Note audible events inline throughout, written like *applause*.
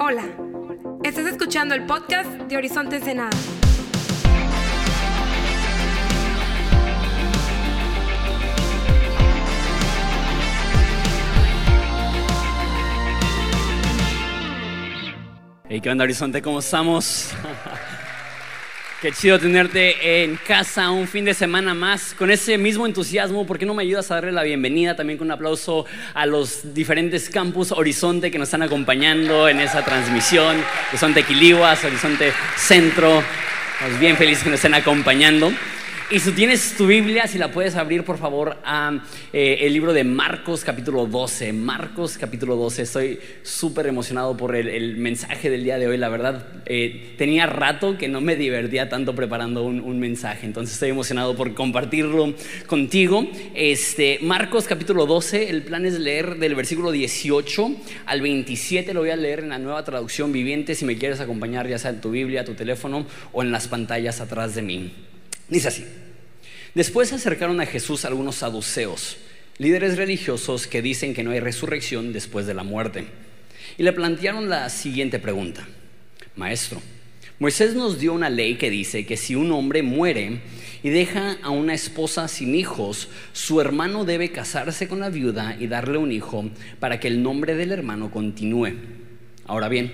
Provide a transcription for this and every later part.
Hola, estás escuchando el podcast de Horizonte Ensenada. Hey, ¿qué onda, Horizonte? ¿Cómo estamos? *laughs* Qué chido tenerte en casa un fin de semana más con ese mismo entusiasmo. ¿Por qué no me ayudas a darle la bienvenida también con un aplauso a los diferentes campus Horizonte que nos están acompañando en esa transmisión? Horizonte Quiliguas, Horizonte Centro. Bien felices que nos estén acompañando. Y si tienes tu Biblia, si la puedes abrir por favor a eh, el libro de Marcos capítulo 12. Marcos capítulo 12. Estoy súper emocionado por el, mensaje del día de hoy. La verdad, eh, tenía rato que no me divertía tanto preparando un, mensaje. Entonces estoy emocionado por compartirlo contigo. Este, Marcos capítulo 12. El plan es leer del versículo 18 al 27. Lo voy a leer en la nueva traducción viviente. Si me quieres acompañar, ya sea en tu Biblia, tu teléfono o en las pantallas atrás de mí. Dice así. Después acercaron a Jesús algunos saduceos, líderes religiosos que dicen que no hay resurrección después de la muerte. Y le plantearon la siguiente pregunta. Maestro, Moisés nos dio una ley que dice que si un hombre muere y deja a una esposa sin hijos, su hermano debe casarse con la viuda y darle un hijo para que el nombre del hermano continúe. Ahora bien,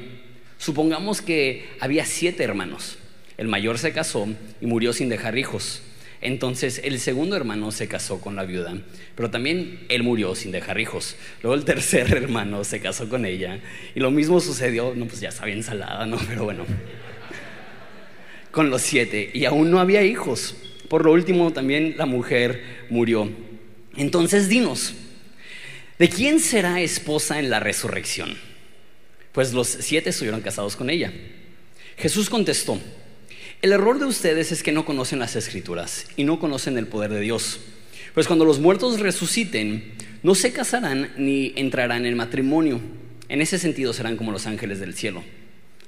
supongamos que había siete hermanos. El mayor se casó y murió sin dejar hijos. Entonces el segundo hermano se casó con la viuda, pero también él murió sin dejar hijos. Luego el tercer *laughs* hermano se casó con ella y lo mismo sucedió, no pues ya sabía ensalada, ¿no? Pero bueno, con los siete y aún no había hijos. Por lo último también la mujer murió. Entonces dinos, ¿de quién será esposa en la resurrección? Pues los siete estuvieron casados con ella. Jesús contestó, el error de ustedes es que no conocen las escrituras y no conocen el poder de Dios. Pues cuando los muertos resuciten, no se casarán ni entrarán en matrimonio. En ese sentido serán como los ángeles del cielo.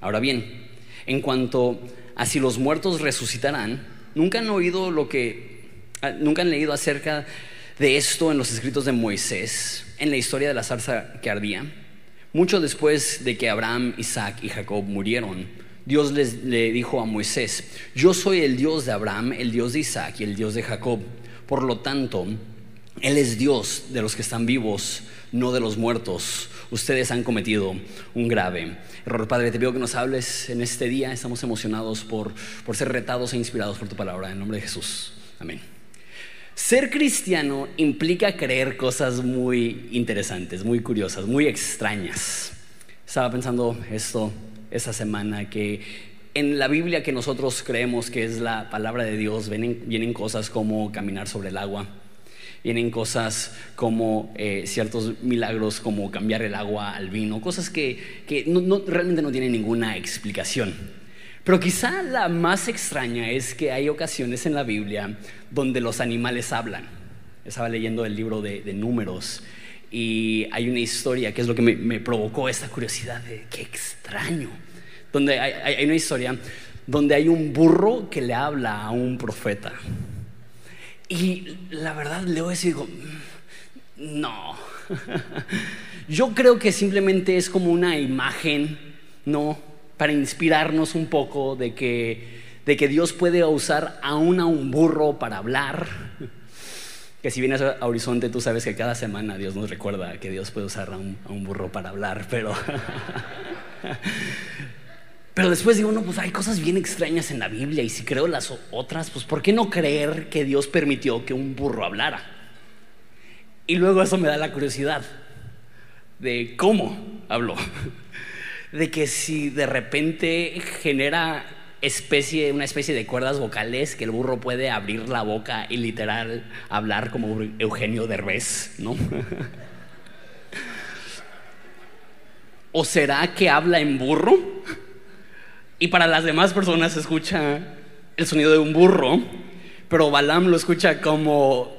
Ahora bien, en cuanto a si los muertos resucitarán, nunca han oído lo que, ah, nunca han leído acerca de esto en los escritos de Moisés, en la historia de la zarza que ardía. Mucho después de que Abraham, Isaac y Jacob murieron, Dios les, le dijo a Moisés, yo soy el Dios de Abraham, el Dios de Isaac y el Dios de Jacob. Por lo tanto, Él es Dios de los que están vivos, no de los muertos. Ustedes han cometido un grave error. Padre, te pido que nos hables en este día. Estamos emocionados por, por ser retados e inspirados por tu palabra. En nombre de Jesús. Amén. Ser cristiano implica creer cosas muy interesantes, muy curiosas, muy extrañas. Estaba pensando esto esa semana, que en la Biblia que nosotros creemos que es la palabra de Dios, vienen, vienen cosas como caminar sobre el agua, vienen cosas como eh, ciertos milagros como cambiar el agua al vino, cosas que, que no, realmente no tienen ninguna explicación. Pero quizá la más extraña es que hay ocasiones en la Biblia donde los animales hablan. Estaba leyendo el libro de, de números y hay una historia que es lo que me, provocó esta curiosidad de qué extraño. Donde hay, una historia donde hay un burro que le habla a un profeta. Y la verdad leo eso y digo, mm, no. *laughs* Yo creo que simplemente es como una imagen, ¿no? Para inspirarnos un poco de que, de que Dios puede usar aún a un burro para hablar que si vienes a Horizonte tú sabes que cada semana Dios nos recuerda que Dios puede usar a un, burro para hablar, pero... *laughs* pero después digo, no, pues hay cosas bien extrañas en la Biblia y si creo las otras, pues ¿por qué no creer que Dios permitió que un burro hablara? Y luego eso me da la curiosidad de cómo habló. *laughs* De que si de repente genera especie, una especie de cuerdas vocales que el burro puede abrir la boca y literal hablar como Eugenio Derbez, ¿no? *laughs* ¿O será que habla en burro? Y para las demás personas se escucha el sonido de un burro, pero Balam lo escucha como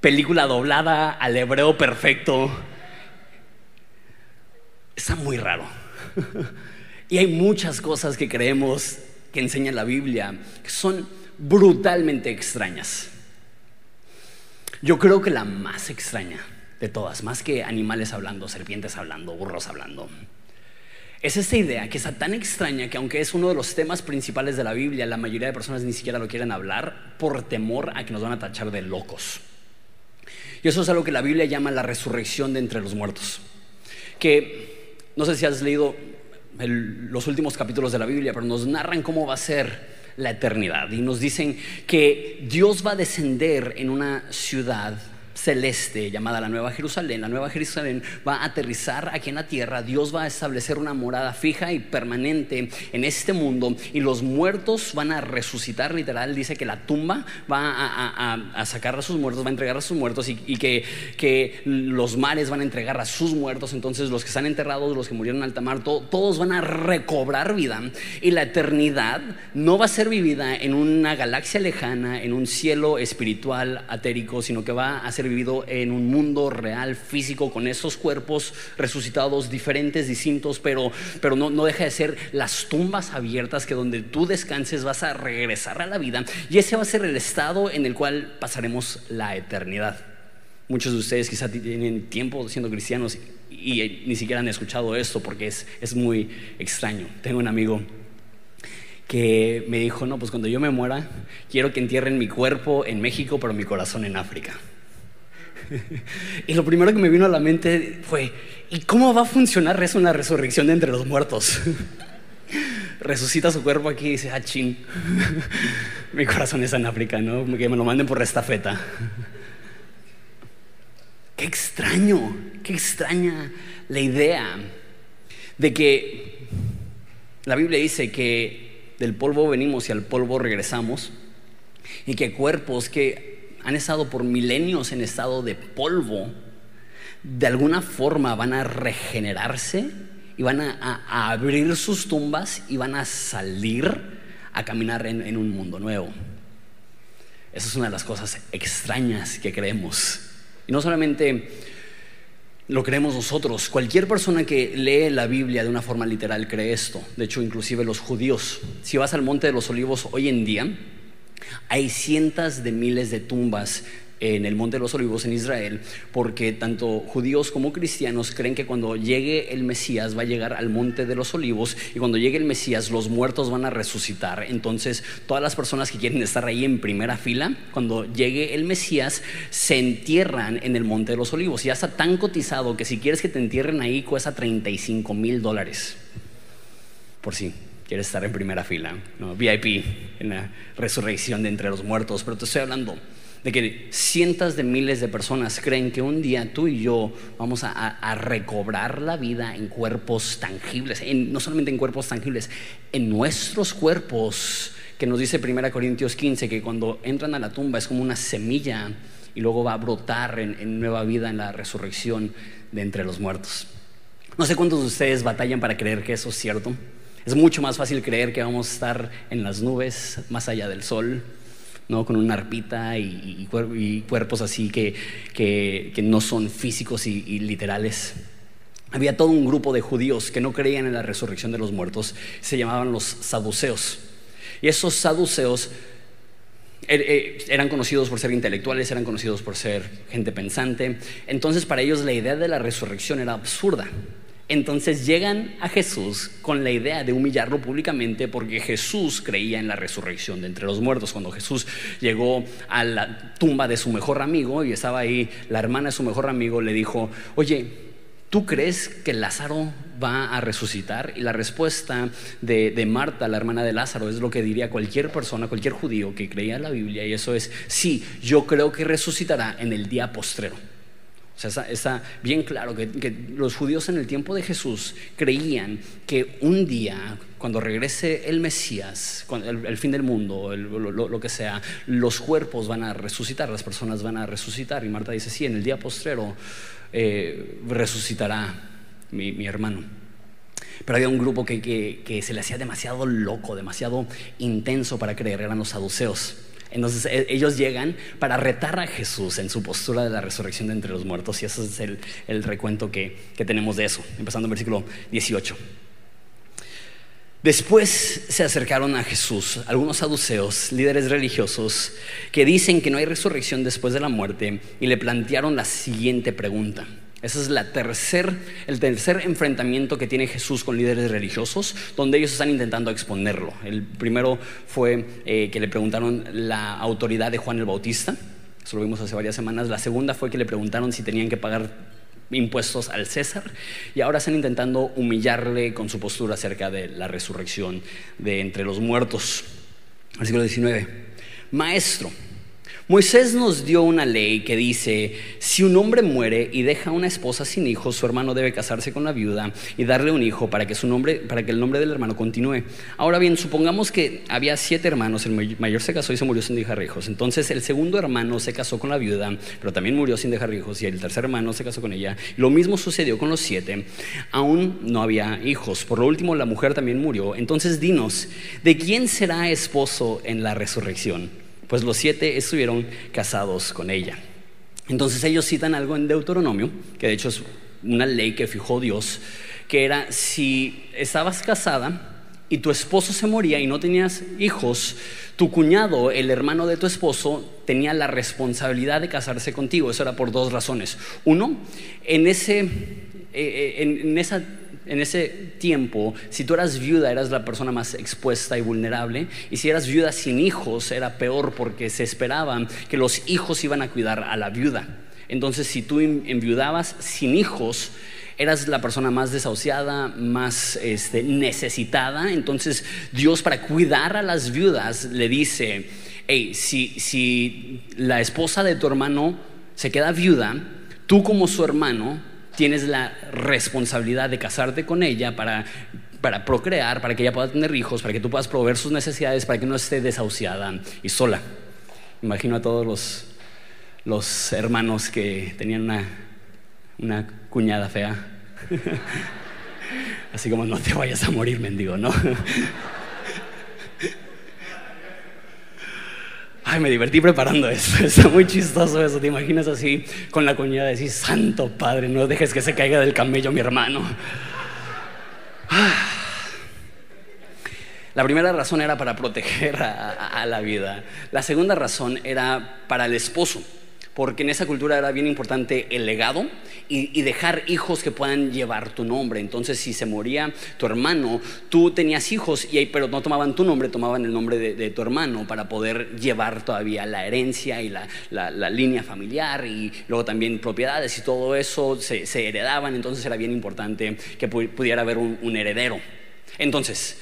película doblada al hebreo perfecto. Está muy raro. *laughs* Y hay muchas cosas que creemos que enseña la Biblia, que son brutalmente extrañas. Yo creo que la más extraña de todas, más que animales hablando, serpientes hablando, burros hablando, es esta idea que está tan extraña que aunque es uno de los temas principales de la Biblia, la mayoría de personas ni siquiera lo quieren hablar por temor a que nos van a tachar de locos. Y eso es algo que la Biblia llama la resurrección de entre los muertos. Que no sé si has leído los últimos capítulos de la Biblia, pero nos narran cómo va a ser la eternidad. Y nos dicen que Dios va a descender en una ciudad celeste llamada la Nueva Jerusalén. La Nueva Jerusalén va a aterrizar aquí en la tierra. Dios va a establecer una morada fija y permanente en este mundo y los muertos van a resucitar. Literal, dice que la tumba va a, sacar a sus muertos, va a entregar a sus muertos y, que, que, los mares van a entregar a sus muertos. Entonces los que están enterrados, los que murieron en alta mar, todos van a recobrar vida y la eternidad no va a ser vivida en una galaxia lejana, en un cielo espiritual, atérico, sino que va a ser vivido en un mundo real, físico, con esos cuerpos resucitados diferentes, distintos, pero, pero no, no deja de ser las tumbas abiertas que donde tú descanses vas a regresar a la vida y ese va a ser el estado en el cual pasaremos la eternidad. Muchos de ustedes quizá tienen tiempo siendo cristianos y, ni siquiera han escuchado esto porque es, es muy extraño. Tengo un amigo que me dijo, no, pues cuando yo me muera, quiero que entierren mi cuerpo en México, pero mi corazón en África. *laughs* y lo primero que me vino a la mente fue, ¿y cómo va a funcionar eso en la resurrección de entre los muertos? *laughs* Resucita su cuerpo aquí y dice, ah, ching, *laughs* mi corazón está en África, ¿no? Que me lo manden por estafeta. Qué extraño, qué extraña la idea de que la Biblia dice que del polvo venimos y al polvo regresamos y que cuerpos que han estado por milenios en estado de polvo, de alguna forma van a regenerarse y van a, abrir sus tumbas y van a salir a caminar en, un mundo nuevo. Esa es una de las cosas extrañas que creemos. Y no solamente lo creemos nosotros. Cualquier persona que lee la Biblia de una forma literal cree esto. De hecho, inclusive los judíos. Si vas al Monte de los Olivos hoy en día, hay cientos de miles de tumbas en el Monte de los Olivos en Israel, porque tanto judíos como cristianos creen que cuando llegue el Mesías va a llegar al Monte de los Olivos y cuando llegue el Mesías los muertos van a resucitar. Entonces todas las personas que quieren estar ahí en primera fila, cuando llegue el Mesías, se entierran en el Monte de los Olivos. Ya está tan cotizado que si quieres que te entierren ahí cuesta 35 mil dólares. Por sí quieres estar en primera fila, VIP en la resurrección de entre los muertos, pero te estoy hablando de que cientos de miles de personas creen que un día tú y yo vamos a, recobrar la vida en cuerpos tangibles, no solamente en cuerpos tangibles, en nuestros cuerpos, que nos dice 1 Corintios 15, que cuando entran a la tumba es como una semilla y luego va a brotar en nueva vida en la resurrección de entre los muertos. No sé cuántos de ustedes batallan para creer que eso es cierto. Es mucho más fácil creer que vamos a estar en las nubes, más allá del sol, ¿no? con una arpita y, cuerpos así que, que, no son físicos y, literales. Había todo un grupo de judíos que no creían en la resurrección de los muertos, se llamaban los saduceos. Y esos saduceos er, eh, eran conocidos por ser intelectuales, eran conocidos por ser gente pensante. Entonces para ellos la idea de la resurrección era absurda. Entonces llegan a Jesús con la idea de humillarlo públicamente porque Jesús creía en la resurrección de entre los muertos. Cuando Jesús llegó a la tumba de su mejor amigo y estaba ahí la hermana de su mejor amigo, le dijo, oye, ¿tú crees que Lázaro va a resucitar? Y la respuesta de, Marta, la hermana de Lázaro, es lo que diría cualquier persona, cualquier judío que creía en la Biblia, y eso es, sí, yo creo que resucitará en el día postrero. O sea, está, bien claro que, los judíos en el tiempo de Jesús creían que un día, cuando regrese el Mesías, el, fin del mundo, lo, que sea, los cuerpos van a resucitar, las personas van a resucitar. Y Marta dice, sí, en el día postrero eh, resucitará mi, hermano. Pero había un grupo que, que se le hacía demasiado loco, demasiado intenso para creer, eran los saduceos. Entonces e, ellos llegan para retar a Jesús en su postura de la resurrección de entre los muertos y ese es el, recuento que, tenemos de eso, empezando en versículo 18. Después se acercaron a Jesús algunos saduceos, líderes religiosos, que dicen que no hay resurrección después de la muerte y le plantearon la siguiente pregunta. Ese es la tercer, el tercer enfrentamiento que tiene Jesús con líderes religiosos, donde ellos están intentando exponerlo. El primero fue eh, que le preguntaron la autoridad de Juan el Bautista, eso lo vimos hace varias semanas. La segunda fue que le preguntaron si tenían que pagar impuestos al César y ahora están intentando humillarle con su postura acerca de la resurrección de entre los muertos. Versículo 19. Maestro, Moisés nos dio una ley que dice, si un hombre muere y deja una esposa sin hijos, su hermano debe casarse con la viuda y darle un hijo para que, su nombre, para que el nombre del hermano continúe. Ahora bien, supongamos que había siete hermanos, el mayor se casó y se murió sin dejar hijos. Entonces el segundo hermano se casó con la viuda, pero también murió sin dejar hijos, y el tercer hermano se casó con ella. Lo mismo sucedió con los siete. Aún no había hijos. Por lo último, la mujer también murió. Entonces dinos, ¿de quién será esposo en la resurrección? Pues los siete estuvieron casados con ella. Entonces ellos citan algo en Deuteronomio, que de hecho es una ley que fijó Dios, que era si estabas casada y tu esposo se moría y no tenías hijos, tu cuñado, el hermano de tu esposo, tenía la responsabilidad de casarse contigo. Eso era por dos razones. Uno, en, ese, eh, eh, en esa en ese tiempo, si tú eras viuda, eras la persona más expuesta y vulnerable. Y si eras viuda sin hijos, era peor porque se esperaba que los hijos iban a cuidar a la viuda. Entonces, si tú enviudabas sin hijos, eras la persona más desahuciada, más este, necesitada. Entonces, Dios, para cuidar a las viudas, le dice: Hey, si, si la esposa de tu hermano se queda viuda, tú, como su hermano, tienes la responsabilidad de casarte con ella para, para procrear, para que ella pueda tener hijos, para que tú puedas proveer sus necesidades, para que no esté desahuciada y sola. Imagino a todos los, los hermanos que tenían una, una cuñada fea. *laughs* Así como no te vayas a morir, mendigo, ¿no? *laughs* Ay, me divertí preparando eso. *laughs* Está muy chistoso eso. Te imaginas así con la cuñada decir, Santo Padre, no dejes que se caiga del camello mi hermano. La primera razón era para proteger a, la vida. La segunda razón era para el esposo porque en esa cultura era bien importante el legado y, dejar hijos que puedan llevar tu nombre. Entonces, si se moría tu hermano, tú tenías hijos, y, pero no tomaban tu nombre, tomaban el nombre de, tu hermano para poder llevar todavía la herencia y la, línea familiar y luego también propiedades y todo eso se, heredaban. Entonces, era bien importante que pudiera haber un heredero. Entonces,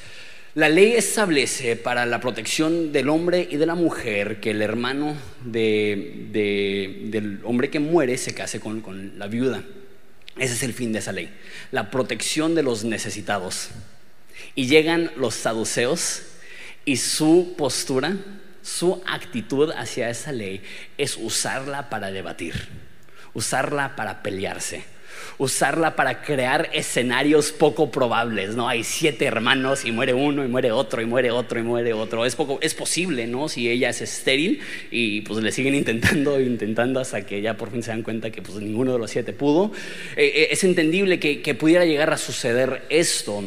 la ley establece para la protección del hombre y de la mujer que el hermano del hombre que muere se case con, la viuda. Ese es el fin de esa ley, la protección de los necesitados. Y llegan los saduceos y su postura, su actitud hacia esa ley es usarla para debatir, usarla para pelearse usarla para crear escenarios poco probables, ¿no? Hay siete hermanos y muere uno y muere otro y muere otro y muere otro. Es, poco, es posible, ¿no? Si ella es estéril y pues le siguen *laughs* intentando, intentando hasta que ya por fin se dan cuenta que pues ninguno de los siete pudo. Eh, eh, es entendible que, que pudiera llegar a suceder esto.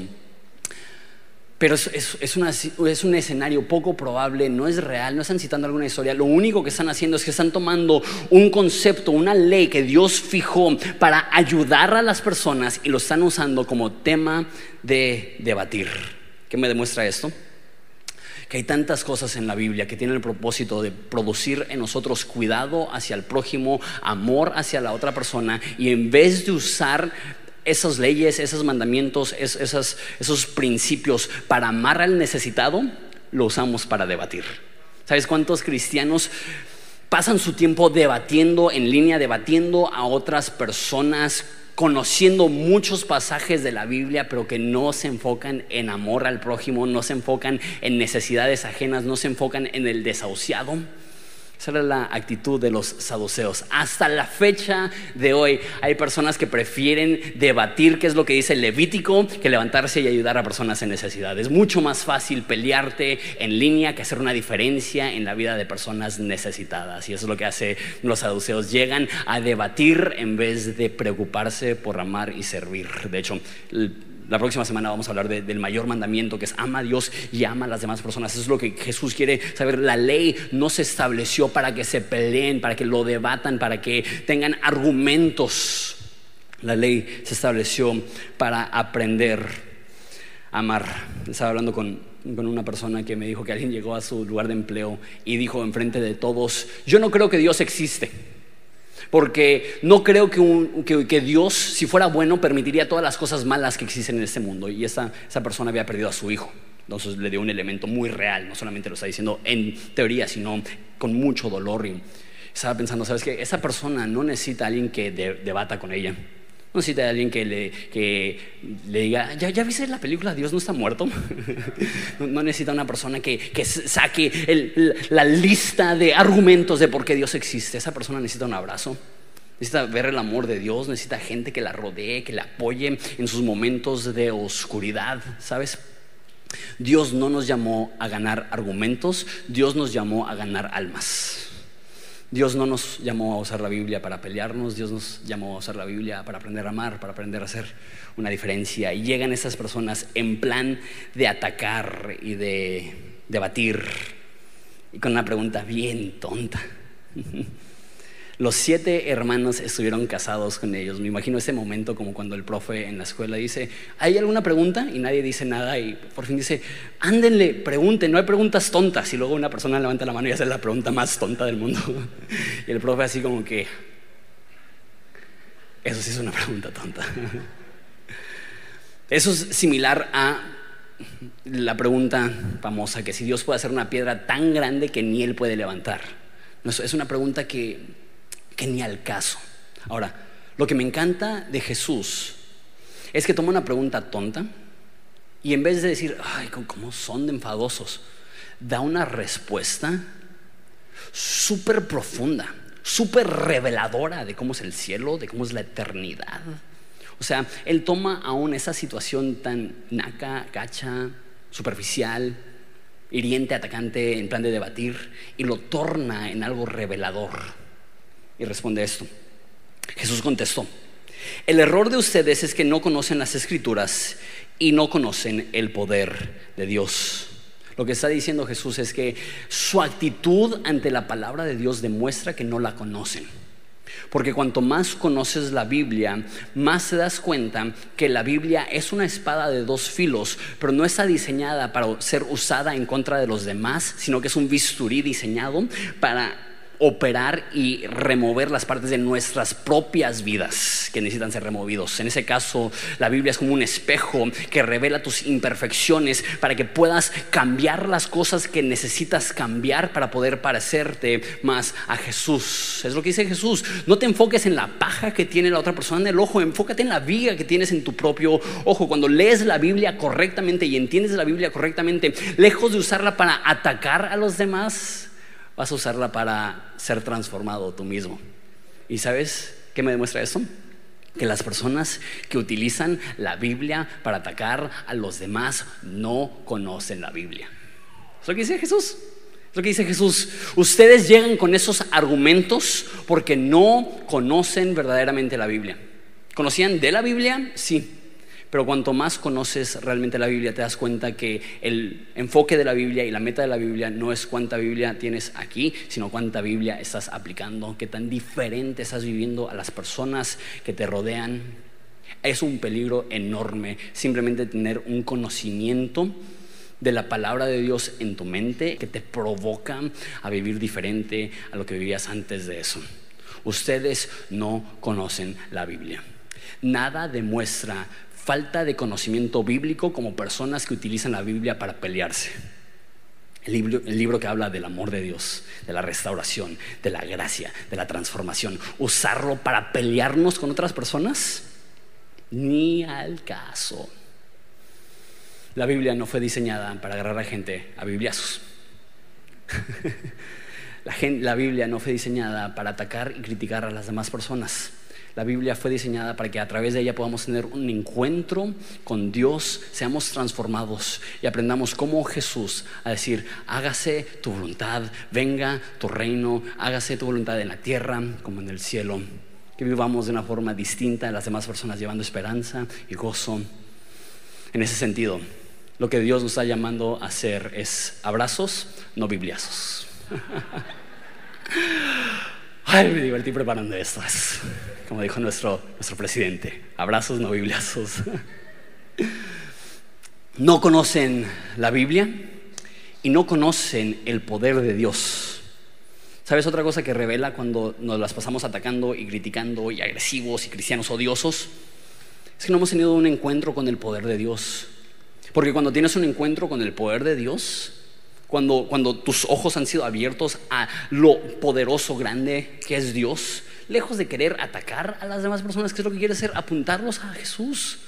Pero es, un escenario poco probable, no es real, no están citando alguna historia. Lo único que están haciendo es que están tomando un concepto, una ley que Dios fijó para ayudar a las personas y lo están usando como tema de debatir. ¿Qué me demuestra esto? Que hay tantas cosas en la Biblia que tienen el propósito de producir en nosotros cuidado hacia el prójimo, amor hacia la otra persona y en vez de usar esas leyes, esos mandamientos, esos, esos principios para amar al necesitado, lo usamos para debatir. ¿Sabes cuántos cristianos pasan su tiempo debatiendo en línea, debatiendo a otras personas, conociendo muchos pasajes de la Biblia, pero que no se enfocan en amor al prójimo, no se enfocan en necesidades ajenas, no se enfocan en el desahuciado? Esa era la actitud de los saduceos. Hasta la fecha de hoy hay personas que prefieren debatir qué es lo que dice el Levítico que levantarse y ayudar a personas en necesidad. Es mucho más fácil pelearte en línea que hacer una diferencia en la vida de personas necesitadas. Y eso es lo que hace los saduceos. Llegan a debatir en vez de preocuparse por amar y servir. De hecho, la próxima semana vamos a hablar del mayor mandamiento que es ama a Dios y ama a las demás personas. Eso es lo que Jesús quiere saber. La ley no se estableció para que se peleen, para que lo debatan, para que tengan argumentos. La ley se estableció para aprender a amar. Estaba hablando con, con una persona que me dijo que alguien llegó a su lugar de empleo y dijo enfrente de todos, yo no creo que Dios existe. Porque no creo que, Dios, si fuera bueno, permitiría todas las cosas malas que existen en este mundo. Y esa, esa persona había perdido a su hijo. Entonces le dio un elemento muy real. No solamente lo está diciendo en teoría, sino con mucho dolor. Y estaba pensando, ¿sabes qué? Esa persona no necesita a alguien que debata con ella. No necesita a alguien que le, que le diga, ¿ya, ¿ya viste la película Dios no está muerto? *laughs* no, necesita una persona que, que saque la lista de argumentos de por qué Dios existe. Esa persona necesita un abrazo. Necesita ver el amor de Dios, necesita gente que la rodee, que la apoye en sus momentos de oscuridad, ¿sabes? Dios no nos llamó a ganar argumentos, Dios nos llamó a ganar almas. Dios no nos llamó a usar la Biblia para pelearnos, Dios nos llamó a usar la Biblia para aprender a amar, para aprender a hacer una diferencia. Y llegan esas personas en plan de atacar y de debatir y con una pregunta bien tonta. *laughs* Los siete hermanos estuvieron casados con ellos. Me imagino ese momento como cuando el profe en la escuela dice, ¿hay alguna pregunta? Y nadie dice nada y por fin dice, ándenle, pregunten, no hay preguntas tontas. Y luego una persona levanta la mano y hace la pregunta más tonta del mundo. *laughs* y el profe así como que, eso sí es una pregunta tonta. *laughs* Eso es similar a la pregunta famosa que si Dios puede hacer una piedra tan grande que ni Él puede levantar. Es una pregunta que que ni al caso. Ahora, lo que me encanta de Jesús es que toma una pregunta tonta y en vez de decir, ay, ¿cómo son de enfadosos? Da una respuesta súper profunda, súper reveladora de cómo es el cielo, de cómo es la eternidad. O sea, él toma aún esa situación tan naca, gacha, superficial, hiriente, atacante, en plan de debatir, y lo torna en algo revelador y responde esto. Jesús contestó, el error de ustedes es que no conocen las escrituras y no conocen el poder de Dios. Lo que está diciendo Jesús es que su actitud ante la palabra de Dios demuestra que no la conocen. Porque cuanto más conoces la Biblia, más te das cuenta que la Biblia es una espada de dos filos, pero no está diseñada para ser usada en contra de los demás, sino que es un bisturí diseñado para operar y remover las partes de nuestras propias vidas que necesitan ser removidos. En ese caso, la Biblia es como un espejo que revela tus imperfecciones para que puedas cambiar las cosas que necesitas cambiar para poder parecerte más a Jesús. Es lo que dice Jesús. No te enfoques en la paja que tiene la otra persona en el ojo, enfócate en la viga que tienes en tu propio ojo. Cuando lees la Biblia correctamente y entiendes la Biblia correctamente, lejos de usarla para atacar a los demás, vas a usarla para ser transformado tú mismo. ¿Y sabes qué me demuestra eso? Que las personas que utilizan la Biblia para atacar a los demás no conocen la Biblia. ¿Es lo que dice Jesús? Es lo que dice Jesús. Ustedes llegan con esos argumentos porque no conocen verdaderamente la Biblia. ¿Conocían de la Biblia? Sí. Pero cuanto más conoces realmente la Biblia, te das cuenta que el enfoque de la Biblia y la meta de la Biblia no es cuánta Biblia tienes aquí, sino cuánta Biblia estás aplicando, qué tan diferente estás viviendo a las personas que te rodean. Es un peligro enorme simplemente tener un conocimiento de la palabra de Dios en tu mente que te provoca a vivir diferente a lo que vivías antes de eso. Ustedes no conocen la Biblia. Nada demuestra falta de conocimiento bíblico como personas que utilizan la Biblia para pelearse. El libro, el libro, que habla del amor de Dios, de la restauración, de la gracia, de la transformación. Usarlo para pelearnos con otras personas, ni al caso. La Biblia no fue diseñada para agarrar a gente a bibliazos. *laughs* la, la Biblia no fue diseñada para atacar y criticar a las demás personas. La Biblia fue diseñada para que a través de ella podamos tener un encuentro con Dios, seamos transformados y aprendamos como Jesús a decir, hágase tu voluntad, venga tu reino, hágase tu voluntad en la tierra como en el cielo. Que vivamos de una forma distinta a las demás personas, llevando esperanza y gozo. En ese sentido, lo que Dios nos está llamando a hacer es abrazos, no bibliazos. *laughs* Ay, me divertí preparando esto. Como dijo nuestro, nuestro presidente, abrazos, no bibliazos. *laughs* No conocen la Biblia y no conocen el poder de Dios. ¿Sabes otra cosa que revela cuando nos las pasamos atacando y criticando y agresivos y cristianos odiosos? Es que no hemos tenido un encuentro con el poder de Dios. Porque cuando tienes un encuentro con el poder de Dios, cuando, cuando tus ojos han sido abiertos a lo poderoso, grande que es Dios, lejos de querer atacar a las demás personas, ¿qué es lo que quieres hacer? Apuntarlos a Jesús.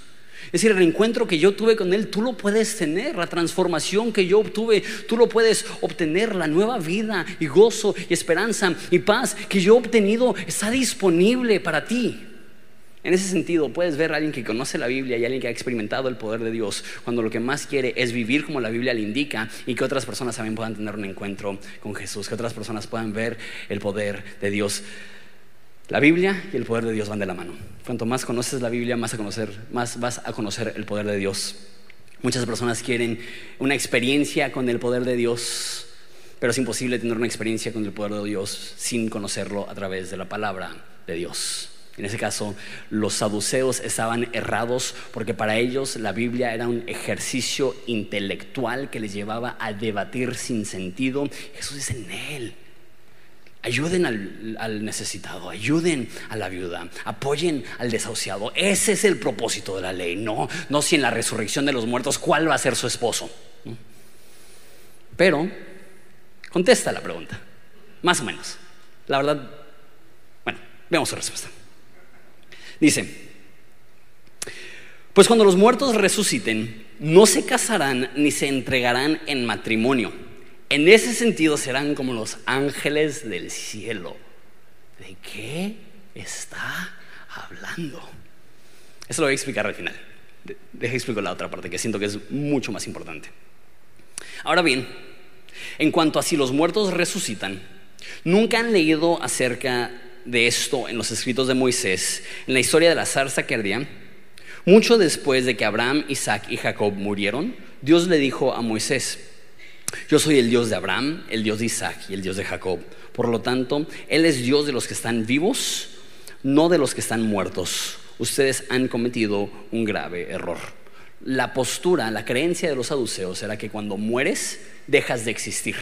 Es decir, el encuentro que yo tuve con Él, tú lo puedes tener. La transformación que yo obtuve, tú lo puedes obtener. La nueva vida y gozo y esperanza y paz que yo he obtenido está disponible para ti. En ese sentido, puedes ver a alguien que conoce la Biblia y alguien que ha experimentado el poder de Dios cuando lo que más quiere es vivir como la Biblia le indica y que otras personas también puedan tener un encuentro con Jesús, que otras personas puedan ver el poder de Dios. La Biblia y el poder de Dios van de la mano. Cuanto más conoces la Biblia, más, vas a conocer el poder de Dios. Muchas personas quieren una experiencia con el poder de Dios, pero es imposible tener una experiencia con el poder de Dios sin conocerlo a través de la palabra de Dios. En ese caso, los saduceos estaban errados porque para ellos la Biblia era un ejercicio intelectual que les llevaba a debatir sin sentido. Jesús dice en él. Ayuden al, necesitado, ayuden a la viuda, apoyen al desahuciado. Ese es el propósito de la ley, no, no si en la resurrección de los muertos cuál va a ser su esposo. Pero contesta la pregunta, más o menos. La verdad, bueno, veamos su respuesta. Dice, pues cuando los muertos resuciten, no se casarán ni se entregarán en matrimonio. En ese sentido serán como los ángeles del cielo. ¿De qué está hablando? Eso lo voy a explicar al final. Deja explicar la otra parte que siento que es mucho más importante. Ahora bien, en cuanto a si los muertos resucitan, nunca han leído acerca de esto en los escritos de Moisés, en la historia de la zarza que ardía, mucho después de que Abraham, Isaac y Jacob murieron, Dios le dijo a Moisés, yo soy el Dios de Abraham, el Dios de Isaac y el Dios de Jacob. Por lo tanto, Él es Dios de los que están vivos, no de los que están muertos. Ustedes han cometido un grave error. La postura, la creencia de los saduceos era que cuando mueres, dejas de existir.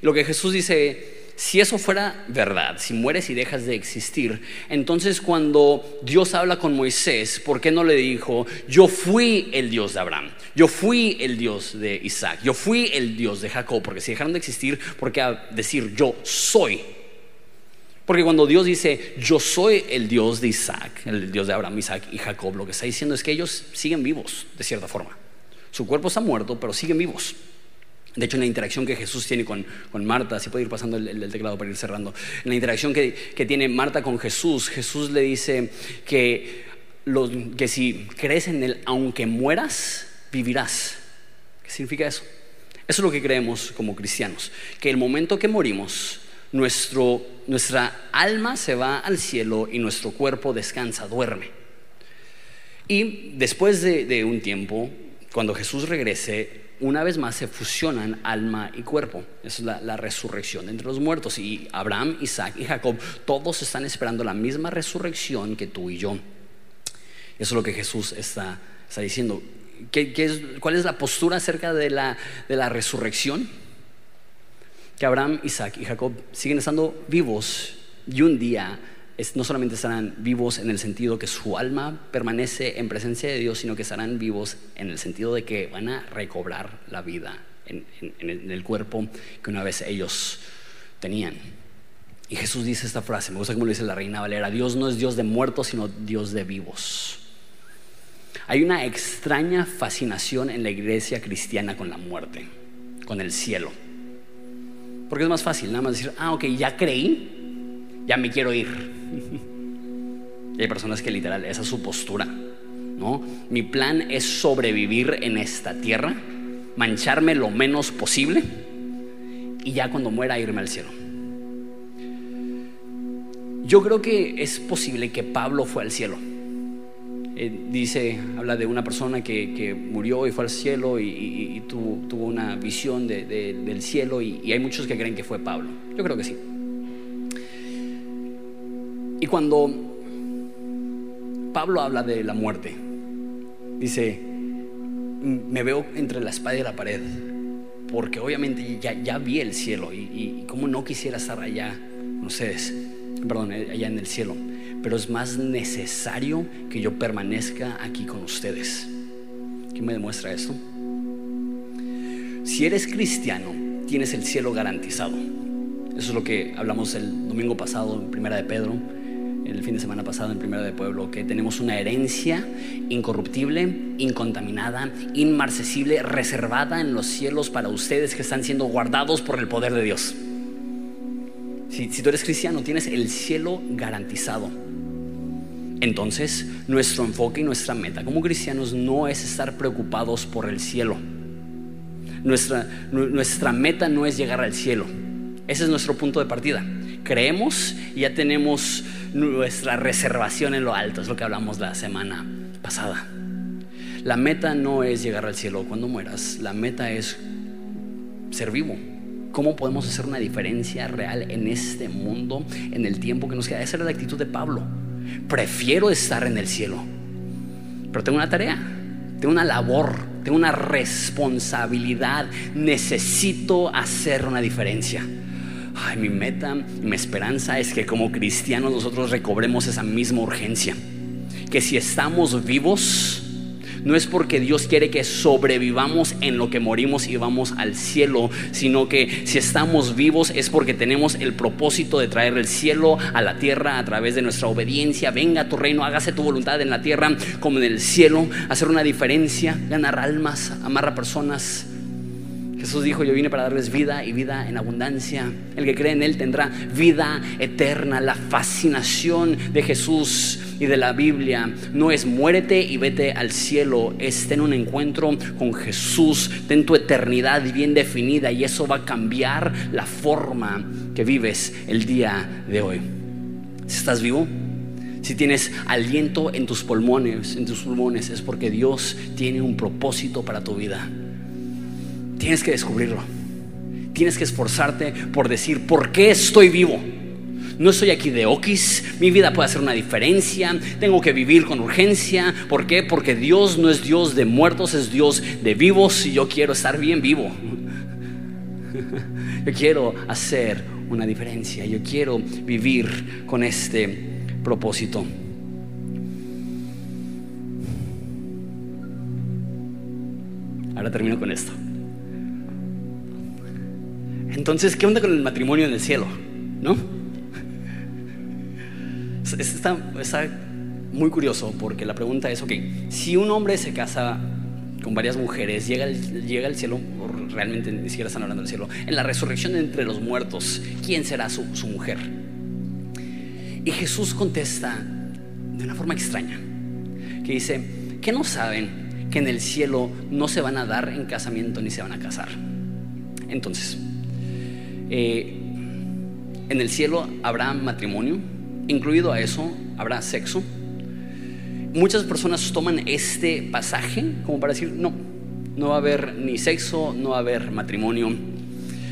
Y lo que Jesús dice si eso fuera verdad, si mueres y dejas de existir, entonces cuando Dios habla con Moisés, ¿por qué no le dijo, yo fui el Dios de Abraham, yo fui el Dios de Isaac, yo fui el Dios de Jacob? Porque si dejaron de existir, ¿por qué decir yo soy? Porque cuando Dios dice, yo soy el Dios de Isaac, el Dios de Abraham, Isaac y Jacob, lo que está diciendo es que ellos siguen vivos, de cierta forma. Su cuerpo está muerto, pero siguen vivos. De hecho, en la interacción que Jesús tiene con, Marta, si puede ir pasando el, teclado para ir cerrando, en la interacción que, tiene Marta con Jesús, Jesús le dice que, que si crees en Él, aunque mueras, vivirás. ¿Qué significa eso? Eso es lo que creemos como cristianos, que el momento que morimos, nuestro, nuestra alma se va al cielo y nuestro cuerpo descansa, duerme. Y después de un tiempo, cuando Jesús regrese, una vez más se fusionan alma y cuerpo. Esa es la, resurrección entre los muertos. Y Abraham, Isaac y Jacob, todos están esperando la misma resurrección que tú y yo. Eso es lo que Jesús está, diciendo. ¿Cuál es la postura acerca de la, de la resurrección? Que Abraham, Isaac y Jacob siguen estando vivos y un día no solamente estarán vivos en el sentido que su alma permanece en presencia de Dios, sino que estarán vivos en el sentido de que van a recobrar la vida en, el cuerpo que una vez ellos tenían. Y Jesús dice esta frase, me gusta como lo dice la reina Valera, Dios no es Dios de muertos, sino Dios de vivos. Hay una extraña fascinación en la iglesia cristiana con la muerte, con el cielo. Porque es más fácil nada más decir, ah, ok, ya creí, ya me quiero ir. Y hay personas que literal, esa es su postura. ¿no? Mi plan es sobrevivir en esta tierra, mancharme lo menos posible y ya cuando muera irme al cielo. Yo creo que es posible que Pablo fue al cielo. Eh, dice, habla de una persona que, murió y fue al cielo y, tuvo, una visión del cielo y hay muchos que creen que fue Pablo. Yo creo que sí. Y cuando Pablo habla de la muerte, dice, me veo entre la espada y la pared, porque obviamente ya, vi el cielo y, y, como no quisiera estar allá con ustedes, perdón, allá en el cielo, pero es más necesario que yo permanezca aquí con ustedes. ¿Qué me demuestra esto? Si eres cristiano, tienes el cielo garantizado. Eso es lo que hablamos el domingo pasado en Primera de Pedro, el fin de semana pasado en Primera de Pueblo, que tenemos una herencia incorruptible, incontaminada, inmarcesible, reservada en los cielos para ustedes que están siendo guardados por el poder de Dios. Si, tú eres cristiano, tienes el cielo garantizado. Entonces, nuestro enfoque y nuestra meta como cristianos no es estar preocupados por el cielo. Nuestra, nuestra meta no es llegar al cielo. Ese es nuestro punto de partida. Creemos y ya tenemos nuestra reservación en lo alto, es lo que hablamos la semana pasada. La meta no es llegar al cielo cuando mueras, la meta es ser vivo. ¿Cómo podemos hacer una diferencia real en este mundo, en el tiempo que nos queda? Esa era la actitud de Pablo. Prefiero estar en el cielo, pero tengo una tarea, tengo una labor, tengo una responsabilidad. Necesito hacer una diferencia. Ay, mi meta, mi esperanza es que como cristianos nosotros recobremos esa misma urgencia. Que si estamos vivos, no es porque Dios quiere que sobrevivamos en lo que morimos y vamos al cielo, sino que si estamos vivos es porque tenemos el propósito de traer el cielo a la tierra a través de nuestra obediencia. Venga tu reino, hágase tu voluntad en la tierra como en el cielo, hacer una diferencia, ganar almas, amar a personas Jesús dijo, yo vine para darles vida y vida en abundancia. El que cree en Él tendrá vida eterna. La fascinación de Jesús y de la Biblia no es muérete y vete al cielo, es ten un encuentro con Jesús, ten tu eternidad bien definida y eso va a cambiar la forma que vives el día de hoy. Si estás vivo, si tienes aliento en tus pulmones, en tus pulmones es porque Dios tiene un propósito para tu vida. Tienes que descubrirlo. Tienes que esforzarte por decir, ¿por qué estoy vivo? No estoy aquí de okis, mi vida puede hacer una diferencia, tengo que vivir con urgencia. ¿Por qué? Porque Dios no es Dios de muertos, es Dios de vivos y yo quiero estar bien vivo. *laughs* Yo quiero hacer una diferencia, yo quiero vivir con este propósito. Ahora termino con esto. Entonces, ¿qué onda con el matrimonio en el cielo? ¿No? Está, muy curioso porque la pregunta es, ok, si un hombre se casa con varias mujeres, llega, llega al cielo, o realmente ni siquiera están hablando del cielo, en la resurrección entre los muertos, ¿quién será su, su mujer? Y Jesús contesta de una forma extraña, que dice, ¿qué no saben que en el cielo no se van a dar en casamiento ni se van a casar? Entonces, eh, en el cielo habrá matrimonio, incluido a eso habrá sexo. Muchas personas toman este pasaje como para decir, no, no va a haber ni sexo, no va a haber matrimonio.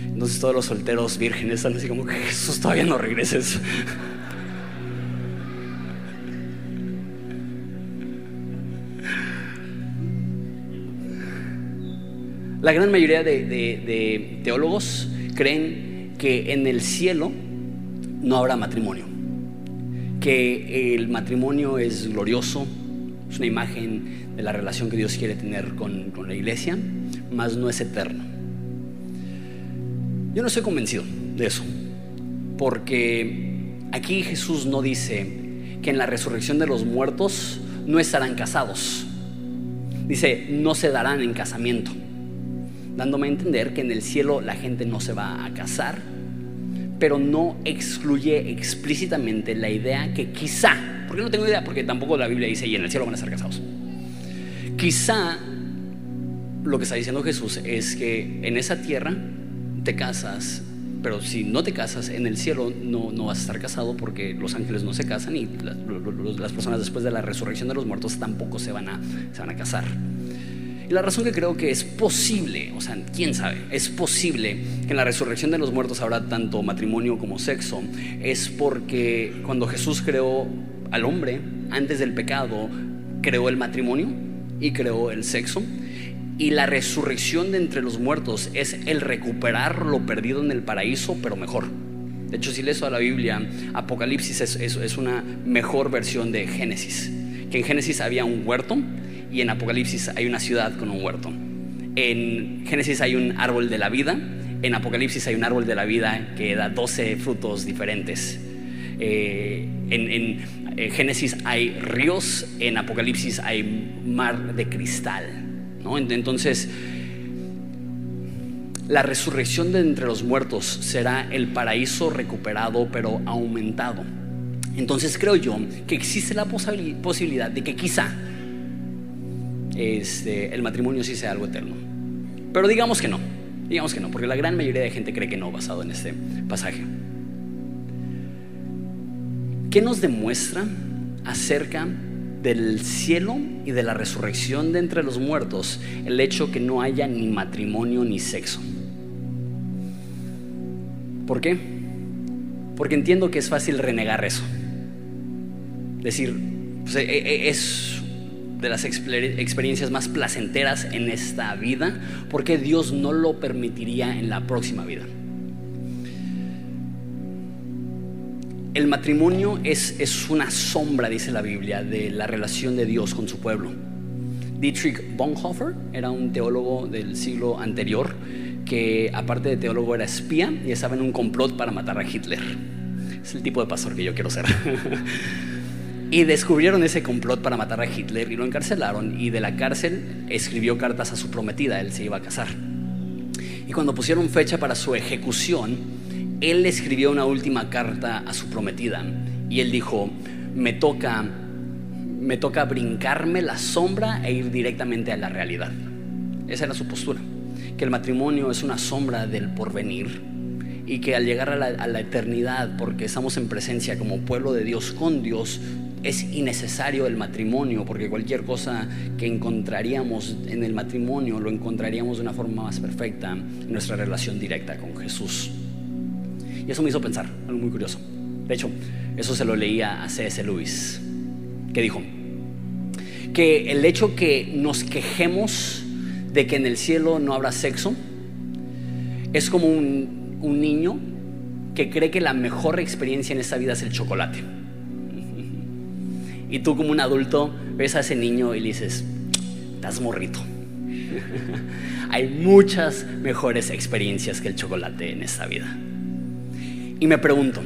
Entonces todos los solteros vírgenes están así como que Jesús todavía no regreses. *laughs* La gran mayoría de teólogos creen que en el cielo no habrá matrimonio, que el matrimonio es glorioso, es una imagen de la relación que Dios quiere tener con, la iglesia, mas no es eterno. Yo no estoy convencido de eso, porque aquí Jesús no dice que en la resurrección de los muertos no estarán casados. Dice, no se darán en casamiento dándome a entender que en el cielo la gente no se va a casar, pero no excluye explícitamente la idea que quizá, porque no tengo idea, porque tampoco la Biblia dice y en el cielo van a estar casados. Quizá lo que está diciendo Jesús es que en esa tierra te casas, pero si no te casas, en el cielo no, no vas a estar casado porque los ángeles no se casan y las, personas después de la resurrección de los muertos tampoco se van a, se van a casar. Y la razón que creo que es posible, o sea, quién sabe, es posible que en la resurrección de los muertos habrá tanto matrimonio como sexo, es porque cuando Jesús creó al hombre antes del pecado, creó el matrimonio y creó el sexo. Y la resurrección de entre los muertos es el recuperar lo perdido en el paraíso, pero mejor. De hecho, si lees a la Biblia, Apocalipsis es, es una mejor versión de Génesis. Que en Génesis había un huerto y en Apocalipsis hay una ciudad con un huerto. En Génesis hay un árbol de la vida, en Apocalipsis hay un árbol de la vida que da 12 frutos diferentes. Eh, en, eh, Génesis hay ríos, en Apocalipsis hay mar de cristal. Entonces, la resurrección de entre los muertos será el paraíso recuperado pero aumentado. Entonces creo yo que existe la posibilidad de que quizá este, el matrimonio sí sea algo eterno. Pero digamos que no, digamos que no, porque la gran mayoría de gente cree que no basado en este pasaje. ¿Qué nos demuestra acerca del cielo y de la resurrección de entre los muertos el hecho que no haya ni matrimonio ni sexo? ¿Por qué? Porque entiendo que es fácil renegar eso. Decir, pues, e, e, es de las experiencias más placenteras en esta vida, porque Dios no lo permitiría en la próxima vida. El matrimonio es, es una sombra, dice la Biblia, de la relación de Dios con su pueblo. Dietrich Bonhoeffer era un teólogo del siglo anterior que aparte de teólogo era espía y estaba en un complot para matar a Hitler. Es el tipo de pastor que yo quiero ser. *laughs* y descubrieron ese complot para matar a Hitler y lo encarcelaron y de la cárcel escribió cartas a su prometida, él se iba a casar. Y cuando pusieron fecha para su ejecución, él escribió una última carta a su prometida y él dijo, me toca, me toca brincarme la sombra e ir directamente a la realidad. Esa era su postura, que el matrimonio es una sombra del porvenir y que al llegar a la, a la eternidad, porque estamos en presencia como pueblo de Dios con Dios, es innecesario el matrimonio, porque cualquier cosa que encontraríamos en el matrimonio lo encontraríamos de una forma más perfecta en nuestra relación directa con Jesús. Y eso me hizo pensar, algo muy curioso. De hecho, eso se lo leía a C.S. Lewis, que dijo que el hecho que nos quejemos de que en el cielo no habrá sexo es como un, un niño que cree que la mejor experiencia en esta vida es el chocolate. Y tú como un adulto ves a ese niño y le dices, estás morrito. *laughs* Hay muchas mejores experiencias que el chocolate en esta vida. Y me pregunto,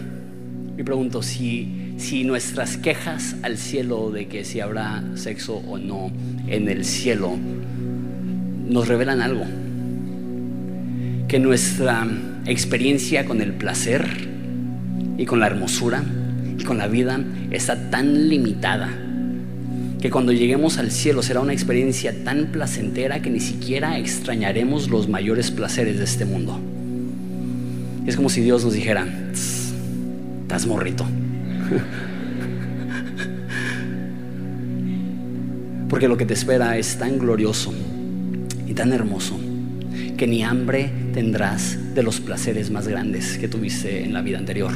me pregunto si, si nuestras quejas al cielo de que si habrá sexo o no en el cielo nos revelan algo. Que nuestra experiencia con el placer y con la hermosura y con la vida está tan limitada que cuando lleguemos al cielo será una experiencia tan placentera que ni siquiera extrañaremos los mayores placeres de este mundo. Es como si Dios nos dijera, estás morrito. *laughs* Porque lo que te espera es tan glorioso y tan hermoso que ni hambre tendrás de los placeres más grandes que tuviste en la vida anterior.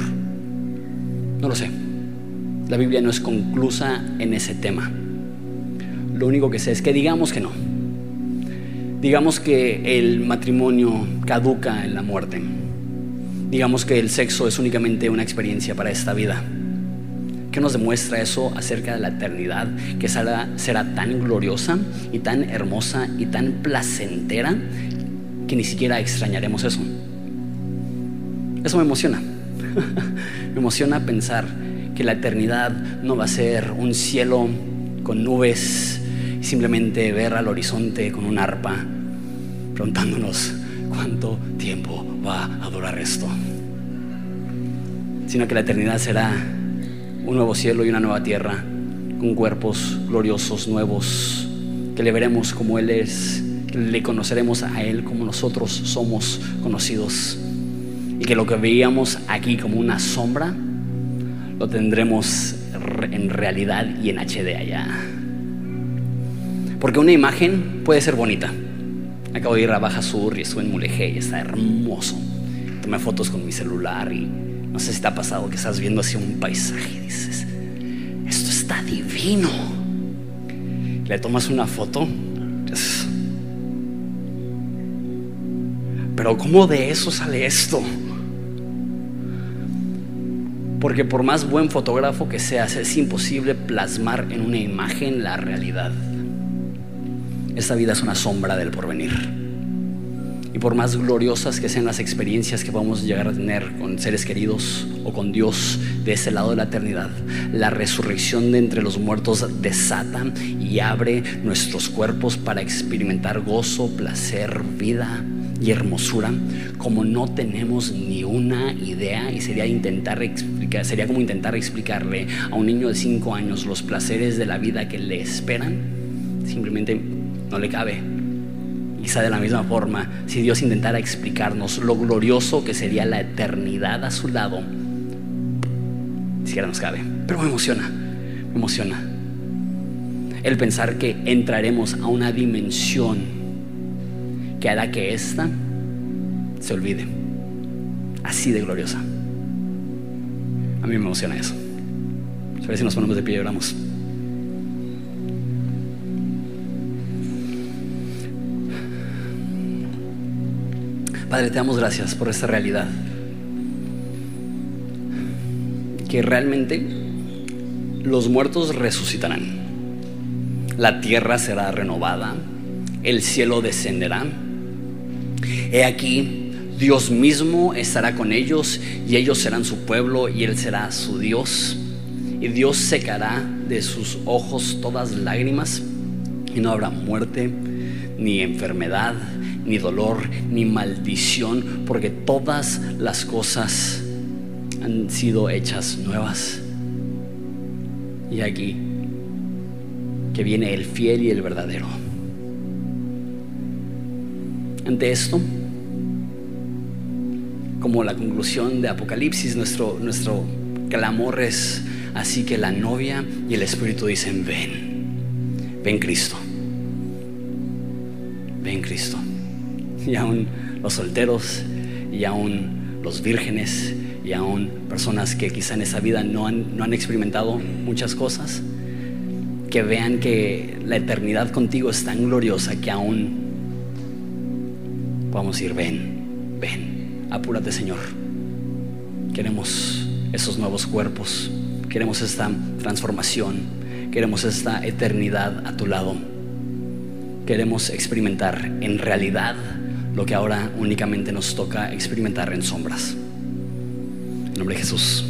No lo sé. La Biblia no es conclusa en ese tema. Lo único que sé es que digamos que no. Digamos que el matrimonio caduca en la muerte digamos que el sexo es únicamente una experiencia para esta vida. ¿Qué nos demuestra eso acerca de la eternidad? Que será, tan gloriosa y tan hermosa y tan placentera que ni siquiera extrañaremos eso. Eso me emociona. *laughs* me emociona pensar que la eternidad no va a ser un cielo con nubes y simplemente ver al horizonte con un arpa preguntándonos cuánto tiempo va a durar esto, sino que la eternidad será un nuevo cielo y una nueva tierra con cuerpos gloriosos nuevos, que le veremos como Él es, le conoceremos a Él como nosotros somos conocidos, y que lo que veíamos aquí como una sombra, lo tendremos en realidad y en HD allá. Porque una imagen puede ser bonita. Acabo de ir a Baja Sur y estuve en Mulegé y está hermoso. Tomé fotos con mi celular y no sé si te ha pasado que estás viendo así un paisaje y dices, esto está divino. Le tomas una foto. Pero ¿cómo de eso sale esto? Porque por más buen fotógrafo que seas, es imposible plasmar en una imagen la realidad. Esta vida es una sombra del porvenir. Y por más gloriosas que sean las experiencias que vamos a llegar a tener con seres queridos o con Dios de ese lado de la eternidad, la resurrección de entre los muertos desata y abre nuestros cuerpos para experimentar gozo, placer, vida y hermosura como no tenemos ni una idea y sería intentar sería como intentar explicarle a un niño de 5 años los placeres de la vida que le esperan, simplemente no le cabe. Quizá de la misma forma, si Dios intentara explicarnos lo glorioso que sería la eternidad a su lado, siquiera nos cabe. Pero me emociona, me emociona. El pensar que entraremos a una dimensión que hará que esta se olvide. Así de gloriosa. A mí me emociona eso. A ver si nos ponemos de pie y oramos. Padre, te damos gracias por esta realidad. Que realmente los muertos resucitarán. La tierra será renovada. El cielo descenderá. He aquí, Dios mismo estará con ellos y ellos serán su pueblo y Él será su Dios. Y Dios secará de sus ojos todas lágrimas y no habrá muerte, ni enfermedad, ni dolor, ni maldición, porque todas las cosas han sido hechas nuevas. Y aquí que viene el fiel y el verdadero. Ante esto, como la conclusión de Apocalipsis, nuestro, nuestro clamor es así que la novia y el Espíritu dicen, ven, ven Cristo, ven Cristo. Y aún los solteros, y aún los vírgenes, y aún personas que quizá en esa vida no han, no han experimentado muchas cosas, que vean que la eternidad contigo es tan gloriosa que aún podamos ir, ven, ven, apúrate Señor. Queremos esos nuevos cuerpos, queremos esta transformación, queremos esta eternidad a tu lado. Queremos experimentar en realidad lo que ahora únicamente nos toca experimentar en sombras. En nombre de Jesús.